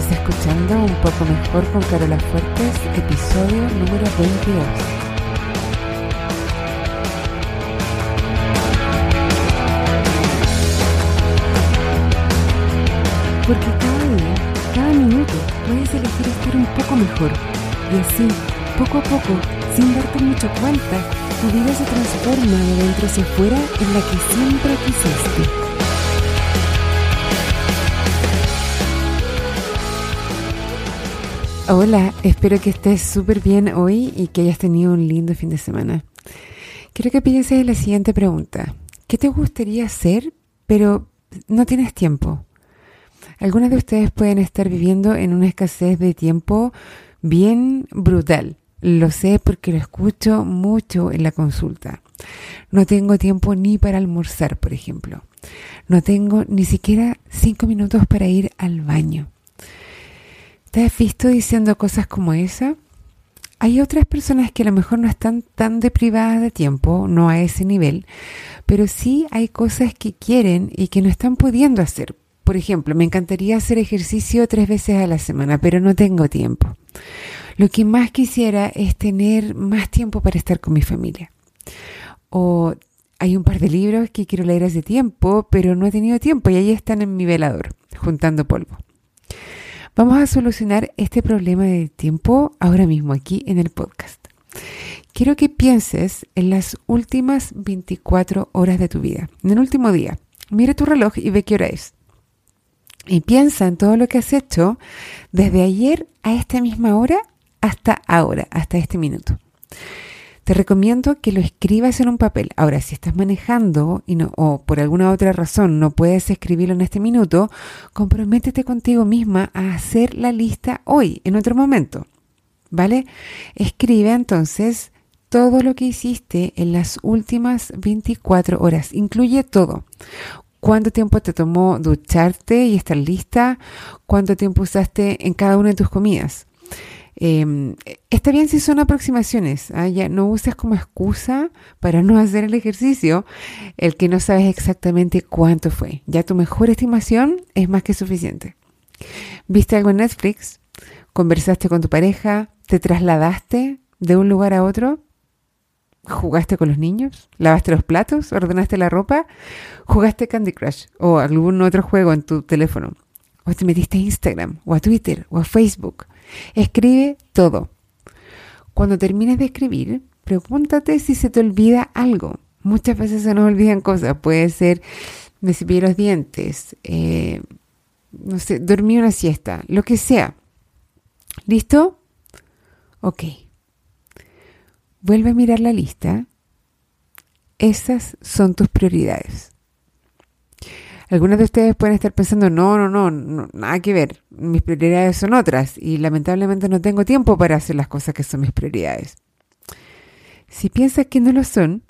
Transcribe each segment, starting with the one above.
Estás escuchando Un poco mejor con Carola Fuertes, episodio número 22. Porque cada día, cada minuto, puedes elegir estar un poco mejor. Y así, poco a poco, sin darte mucho cuenta, tu vida se transforma de dentro hacia afuera en la que siempre quisiste. Hola, espero que estés súper bien hoy y que hayas tenido un lindo fin de semana. Quiero que pienses en la siguiente pregunta. ¿Qué te gustaría hacer pero no tienes tiempo? Algunos de ustedes pueden estar viviendo en una escasez de tiempo bien brutal. Lo sé porque lo escucho mucho en la consulta. No tengo tiempo ni para almorzar, por ejemplo. No tengo ni siquiera cinco minutos para ir al baño. ¿Te has visto diciendo cosas como esa? Hay otras personas que a lo mejor no están tan deprivadas de tiempo, no a ese nivel, pero sí hay cosas que quieren y que no están pudiendo hacer. Por ejemplo, me encantaría hacer ejercicio tres veces a la semana, pero no tengo tiempo. Lo que más quisiera es tener más tiempo para estar con mi familia. O hay un par de libros que quiero leer hace tiempo, pero no he tenido tiempo y ahí están en mi velador, juntando polvo. Vamos a solucionar este problema de tiempo ahora mismo aquí en el podcast. Quiero que pienses en las últimas 24 horas de tu vida, en el último día. Mira tu reloj y ve qué hora es. Y piensa en todo lo que has hecho desde ayer a esta misma hora hasta ahora, hasta este minuto. Te recomiendo que lo escribas en un papel. Ahora, si estás manejando y no, o por alguna otra razón no puedes escribirlo en este minuto, comprométete contigo misma a hacer la lista hoy, en otro momento. ¿Vale? Escribe entonces todo lo que hiciste en las últimas 24 horas. Incluye todo. ¿Cuánto tiempo te tomó ducharte y estar lista? ¿Cuánto tiempo usaste en cada una de tus comidas? Eh, está bien si son aproximaciones, ¿ah? ya no uses como excusa para no hacer el ejercicio el que no sabes exactamente cuánto fue. Ya tu mejor estimación es más que suficiente. ¿Viste algo en Netflix? ¿Conversaste con tu pareja? ¿Te trasladaste de un lugar a otro? ¿Jugaste con los niños? ¿Lavaste los platos? ¿Ordenaste la ropa? ¿Jugaste Candy Crush o algún otro juego en tu teléfono? ¿O te metiste a Instagram o a Twitter o a Facebook? Escribe todo. Cuando termines de escribir, pregúntate si se te olvida algo. Muchas veces se nos olvidan cosas. Puede ser, me los dientes, eh, no sé, dormí una siesta, lo que sea. ¿Listo? Ok. Vuelve a mirar la lista. Esas son tus prioridades. Algunos de ustedes pueden estar pensando, no, no, no, no, nada que ver, mis prioridades son otras y lamentablemente no tengo tiempo para hacer las cosas que son mis prioridades. Si piensas que no lo son,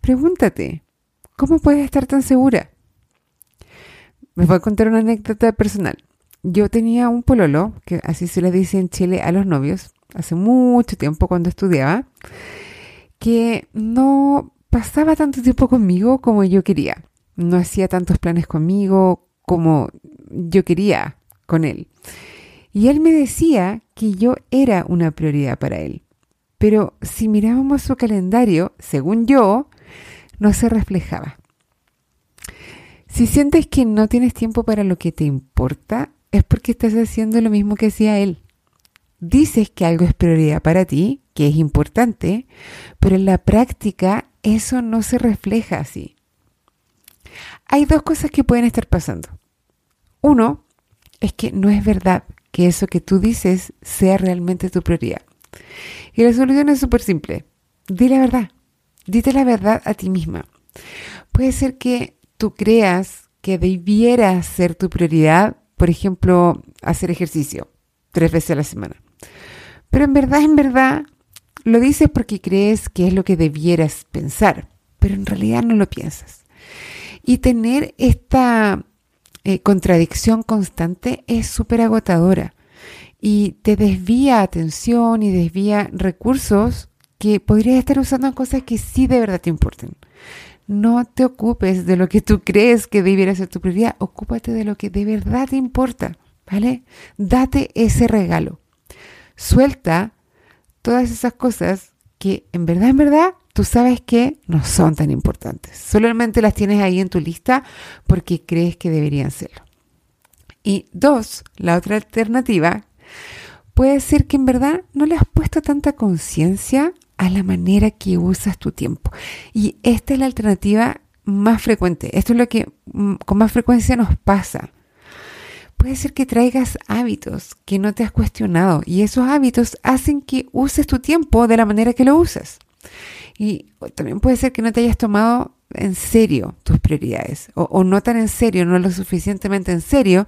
pregúntate, ¿cómo puedes estar tan segura? Me voy a contar una anécdota personal. Yo tenía un pololo, que así se le dice en Chile a los novios, hace mucho tiempo cuando estudiaba, que no pasaba tanto tiempo conmigo como yo quería no hacía tantos planes conmigo como yo quería con él. Y él me decía que yo era una prioridad para él. Pero si mirábamos su calendario, según yo, no se reflejaba. Si sientes que no tienes tiempo para lo que te importa, es porque estás haciendo lo mismo que hacía él. Dices que algo es prioridad para ti, que es importante, pero en la práctica eso no se refleja así hay dos cosas que pueden estar pasando. Uno es que no es verdad que eso que tú dices sea realmente tu prioridad. Y la solución es súper simple. Di la verdad. Dite la verdad a ti misma. Puede ser que tú creas que debiera ser tu prioridad, por ejemplo, hacer ejercicio tres veces a la semana. Pero en verdad, en verdad, lo dices porque crees que es lo que debieras pensar, pero en realidad no lo piensas. Y tener esta eh, contradicción constante es súper agotadora y te desvía atención y desvía recursos que podrías estar usando en cosas que sí de verdad te importen. No te ocupes de lo que tú crees que debiera ser tu prioridad, ocúpate de lo que de verdad te importa. ¿vale? Date ese regalo. Suelta todas esas cosas que en verdad, en verdad, tú sabes que no son tan importantes. Solamente las tienes ahí en tu lista porque crees que deberían serlo. Y dos, la otra alternativa puede ser que en verdad no le has puesto tanta conciencia a la manera que usas tu tiempo. Y esta es la alternativa más frecuente. Esto es lo que mm, con más frecuencia nos pasa. Puede ser que traigas hábitos que no te has cuestionado y esos hábitos hacen que uses tu tiempo de la manera que lo usas. Y también puede ser que no te hayas tomado en serio tus prioridades o, no tan en serio, no lo suficientemente en serio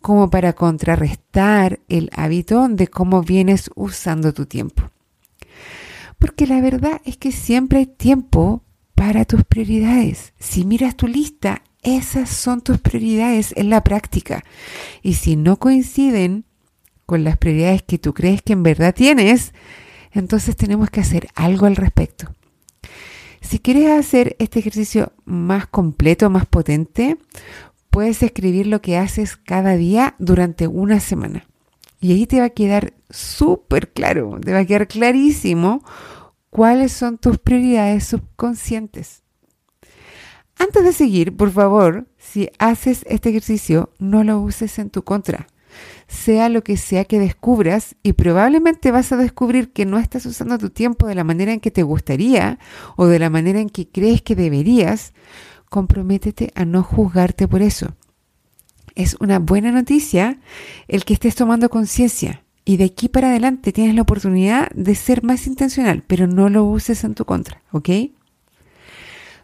como para contrarrestar el hábito de cómo vienes usando tu tiempo. Porque la verdad es que siempre hay tiempo para tus prioridades. Si miras tu lista, esas son tus prioridades en la práctica. Y si no coinciden con las prioridades que tú crees que en verdad tienes, entonces tenemos que hacer algo al respecto. Si quieres hacer este ejercicio más completo, más potente, puedes escribir lo que haces cada día durante una semana. Y ahí te va a quedar súper claro, te va a quedar clarísimo cuáles son tus prioridades subconscientes. Antes de seguir, por favor, si haces este ejercicio, no lo uses en tu contra. Sea lo que sea que descubras, y probablemente vas a descubrir que no estás usando tu tiempo de la manera en que te gustaría o de la manera en que crees que deberías, comprométete a no juzgarte por eso. Es una buena noticia el que estés tomando conciencia y de aquí para adelante tienes la oportunidad de ser más intencional, pero no lo uses en tu contra, ¿ok?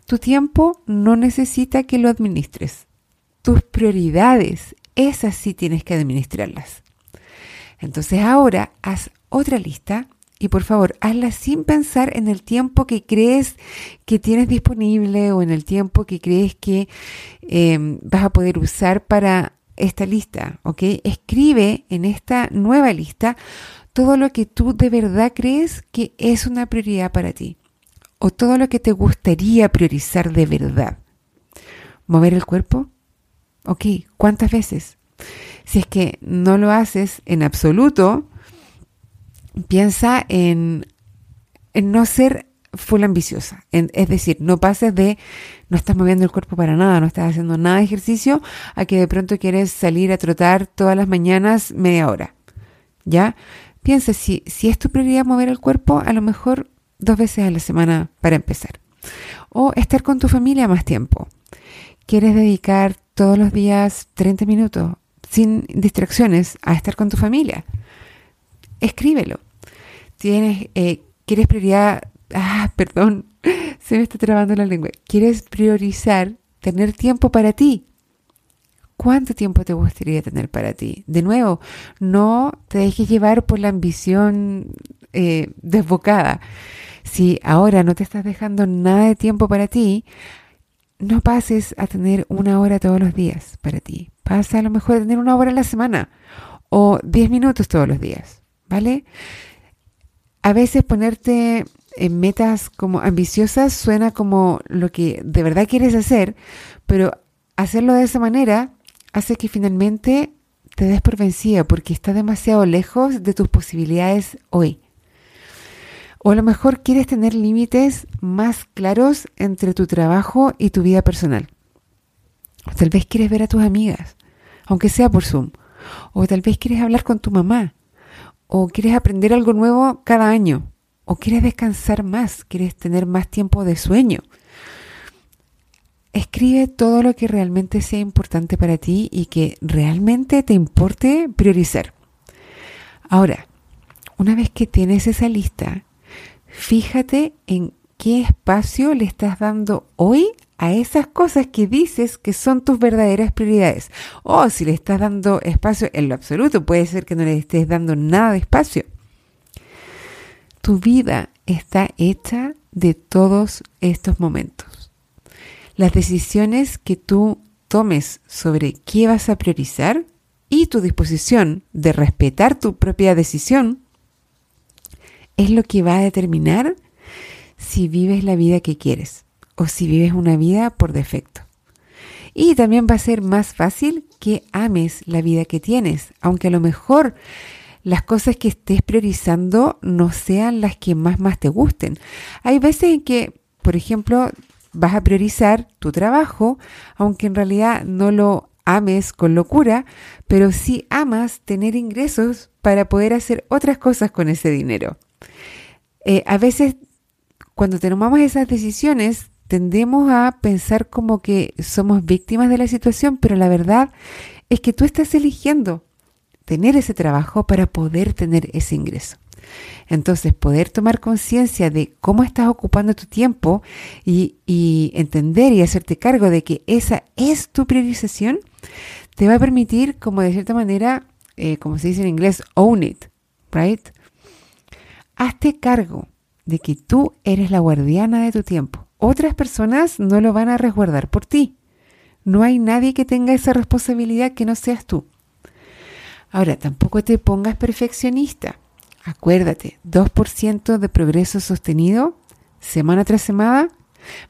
Tu tiempo no necesita que lo administres. Tus prioridades, esas sí tienes que administrarlas. Entonces ahora haz otra lista y por favor hazla sin pensar en el tiempo que crees que tienes disponible o en el tiempo que crees que eh, vas a poder usar para esta lista, ¿ok? Escribe en esta nueva lista todo lo que tú de verdad crees que es una prioridad para ti o todo lo que te gustaría priorizar de verdad. ¿Mover el cuerpo? Ok, ¿cuántas veces? Si es que no lo haces en absoluto, piensa en, en no ser full ambiciosa. es decir, no pases de no estás moviendo el cuerpo para nada, no estás haciendo nada de ejercicio, a que de pronto quieres salir a trotar todas las mañanas media hora. ¿Ya? Piensa, si, si es tu prioridad mover el cuerpo, a lo mejor dos veces a la semana para empezar. O estar con tu familia más tiempo. ¿Quieres dedicar todos los días 30 minutos sin distracciones a estar con tu familia? Escríbelo. Tienes, eh, ¿Quieres prioridad ah, perdón, se me está trabando la lengua. ¿Quieres priorizar tener tiempo para ti? ¿Cuánto tiempo te gustaría tener para ti? De nuevo, no te dejes llevar por la ambición eh, desbocada. Si ahora no te estás dejando nada de tiempo para ti, no pases a tener una hora todos los días para ti. Pasa a lo mejor a tener una hora a la semana o diez minutos todos los días, ¿vale? A veces ponerte en metas como ambiciosas suena como lo que de verdad quieres hacer, pero hacerlo de esa manera hace que finalmente te des por vencida porque está demasiado lejos de tus posibilidades hoy. O a lo mejor quieres tener límites más claros entre tu trabajo y tu vida personal. Tal vez quieres ver a tus amigas, aunque sea por Zoom. O tal vez quieres hablar con tu mamá. O quieres aprender algo nuevo cada año o quieres descansar más, quieres tener más tiempo de sueño. Escribe todo lo que realmente sea importante para ti y que realmente te importe priorizar. Ahora, una vez que tienes esa lista, fíjate en qué espacio le estás dando hoy a esas cosas que dices que son tus verdaderas prioridades. O si le estás dando espacio en lo absoluto, puede ser que no le estés dando nada de espacio. Tu vida está hecha de todos estos momentos. Las decisiones que tú tomes sobre qué vas a priorizar y tu disposición de respetar tu propia decisión es lo que va a determinar si vives la vida que quieres o si vives una vida por defecto. Y también va a ser más fácil que ames la vida que tienes, aunque a lo mejor las cosas que estés priorizando no sean las que más más te gusten. Hay veces en que, por ejemplo, vas a priorizar tu trabajo, aunque en realidad no lo ames con locura, pero sí amas tener ingresos para poder hacer otras cosas con ese dinero. Eh, a veces, cuando tomamos esas decisiones, tendemos a pensar como que somos víctimas de la situación, pero la verdad es que tú estás eligiendo tener ese trabajo para poder tener ese ingreso. Entonces, poder tomar conciencia de cómo estás ocupando tu tiempo y, entender y hacerte cargo de que esa es tu priorización, te va a permitir, como de cierta manera, eh, como se dice en inglés, own it, right? Hazte cargo de que tú eres la guardiana de tu tiempo. Otras personas no lo van a resguardar por ti. No hay nadie que tenga esa responsabilidad que no seas tú. Ahora, tampoco te pongas perfeccionista. Acuérdate, 2% de progreso sostenido, semana tras semana,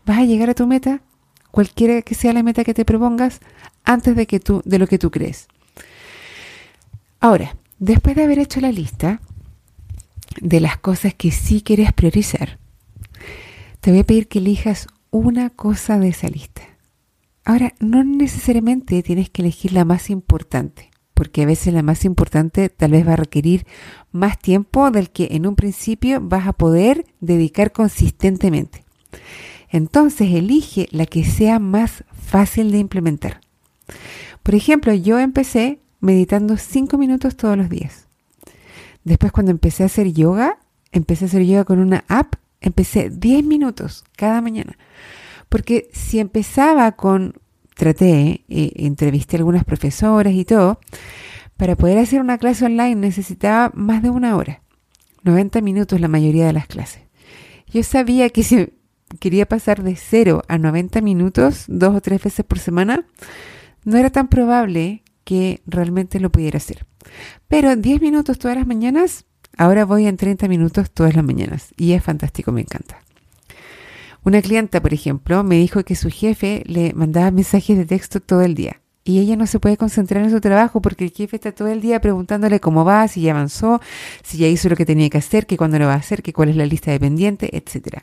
vas a llegar a tu meta, cualquiera que sea la meta que te propongas, antes de, que tú, de lo que tú crees. Ahora, después de haber hecho la lista de las cosas que sí quieres priorizar, te voy a pedir que elijas una cosa de esa lista. Ahora, no necesariamente tienes que elegir la más importante porque a veces la más importante tal vez va a requerir más tiempo del que en un principio vas a poder dedicar consistentemente. Entonces elige la que sea más fácil de implementar. Por ejemplo, yo empecé meditando 5 minutos todos los días. Después cuando empecé a hacer yoga, empecé a hacer yoga con una app, empecé 10 minutos cada mañana. Porque si empezaba con traté, eh, entrevisté a algunas profesoras y todo, para poder hacer una clase online necesitaba más de una hora, 90 minutos la mayoría de las clases. Yo sabía que si quería pasar de 0 a 90 minutos, dos o tres veces por semana, no era tan probable que realmente lo pudiera hacer. Pero 10 minutos todas las mañanas, ahora voy en 30 minutos todas las mañanas y es fantástico, me encanta. Una clienta, por ejemplo, me dijo que su jefe le mandaba mensajes de texto todo el día y ella no se puede concentrar en su trabajo porque el jefe está todo el día preguntándole cómo va, si ya avanzó, si ya hizo lo que tenía que hacer, que cuándo lo va a hacer, que cuál es la lista de pendientes, etc.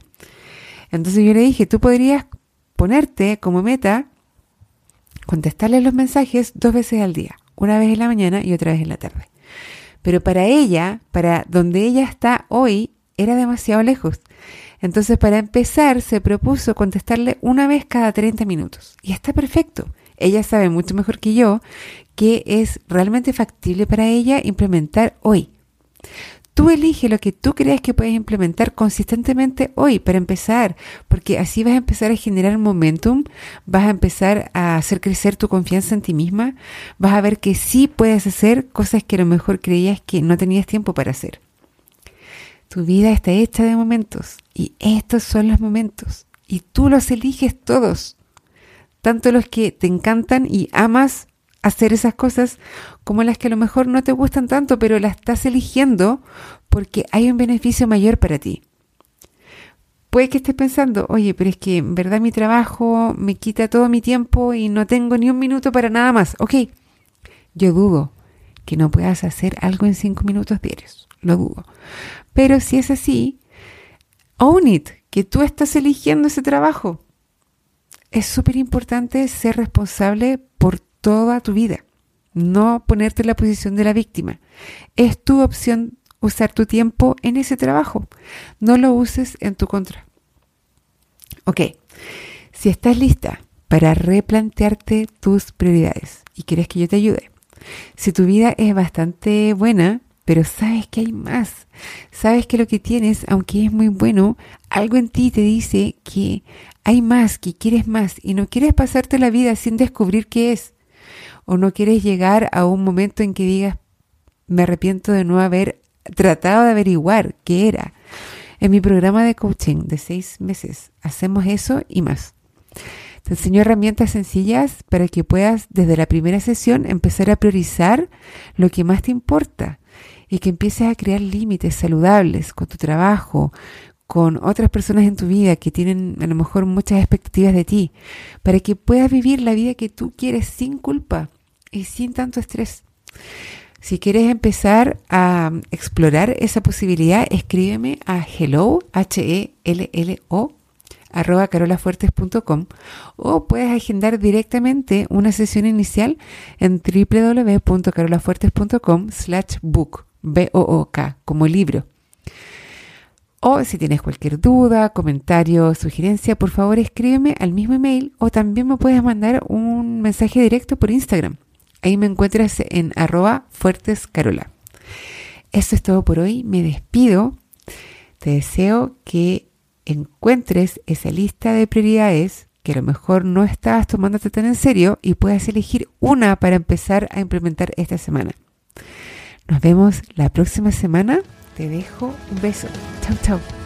Entonces yo le dije, tú podrías ponerte como meta contestarle los mensajes dos veces al día, una vez en la mañana y otra vez en la tarde. Pero para ella, para donde ella está hoy, era demasiado lejos. Entonces, para empezar, se propuso contestarle una vez cada 30 minutos. Y está perfecto. Ella sabe mucho mejor que yo que es realmente factible para ella implementar hoy. Tú elige lo que tú creas que puedes implementar consistentemente hoy para empezar, porque así vas a empezar a generar momentum, vas a empezar a hacer crecer tu confianza en ti misma, vas a ver que sí puedes hacer cosas que a lo mejor creías que no tenías tiempo para hacer. Tu vida está hecha de momentos y estos son los momentos y tú los eliges todos, tanto los que te encantan y amas hacer esas cosas como las que a lo mejor no te gustan tanto, pero las estás eligiendo porque hay un beneficio mayor para ti. Puede que estés pensando, oye, pero es que en verdad mi trabajo me quita todo mi tiempo y no tengo ni un minuto para nada más. Ok, yo dudo que no puedas hacer algo en cinco minutos diarios, lo dudo. Pero si es así, own it, que tú estás eligiendo ese trabajo. Es súper importante ser responsable por toda tu vida, no ponerte en la posición de la víctima. Es tu opción usar tu tiempo en ese trabajo. No lo uses en tu contra. Ok, si estás lista para replantearte tus prioridades y quieres que yo te ayude, si tu vida es bastante buena, pero sabes que hay más. Sabes que lo que tienes, aunque es muy bueno, algo en ti te dice que hay más, que quieres más y no quieres pasarte la vida sin descubrir qué es. O no quieres llegar a un momento en que digas, me arrepiento de no haber tratado de averiguar qué era. En mi programa de coaching de seis meses hacemos eso y más. Te enseño herramientas sencillas para que puedas desde la primera sesión empezar a priorizar lo que más te importa y que empieces a crear límites saludables con tu trabajo, con otras personas en tu vida que tienen a lo mejor muchas expectativas de ti, para que puedas vivir la vida que tú quieres sin culpa y sin tanto estrés. Si quieres empezar a explorar esa posibilidad, escríbeme a hello, H-E-L-L-O, arroba carolafuertes.com o puedes agendar directamente una sesión inicial en www.carolafuertes.com slash book, B-O-O-K, como libro. O si tienes cualquier duda, comentario, sugerencia, por favor escríbeme al mismo email o también me puedes mandar un mensaje directo por Instagram. Ahí me encuentras en arroba fuertescarola. Eso es todo por hoy. Me despido. Te deseo que encuentres esa lista de prioridades que a lo mejor no estás tomándote tan en serio y puedas elegir una para empezar a implementar esta semana. Nos vemos la próxima semana. Te dejo un beso. Chau, chau.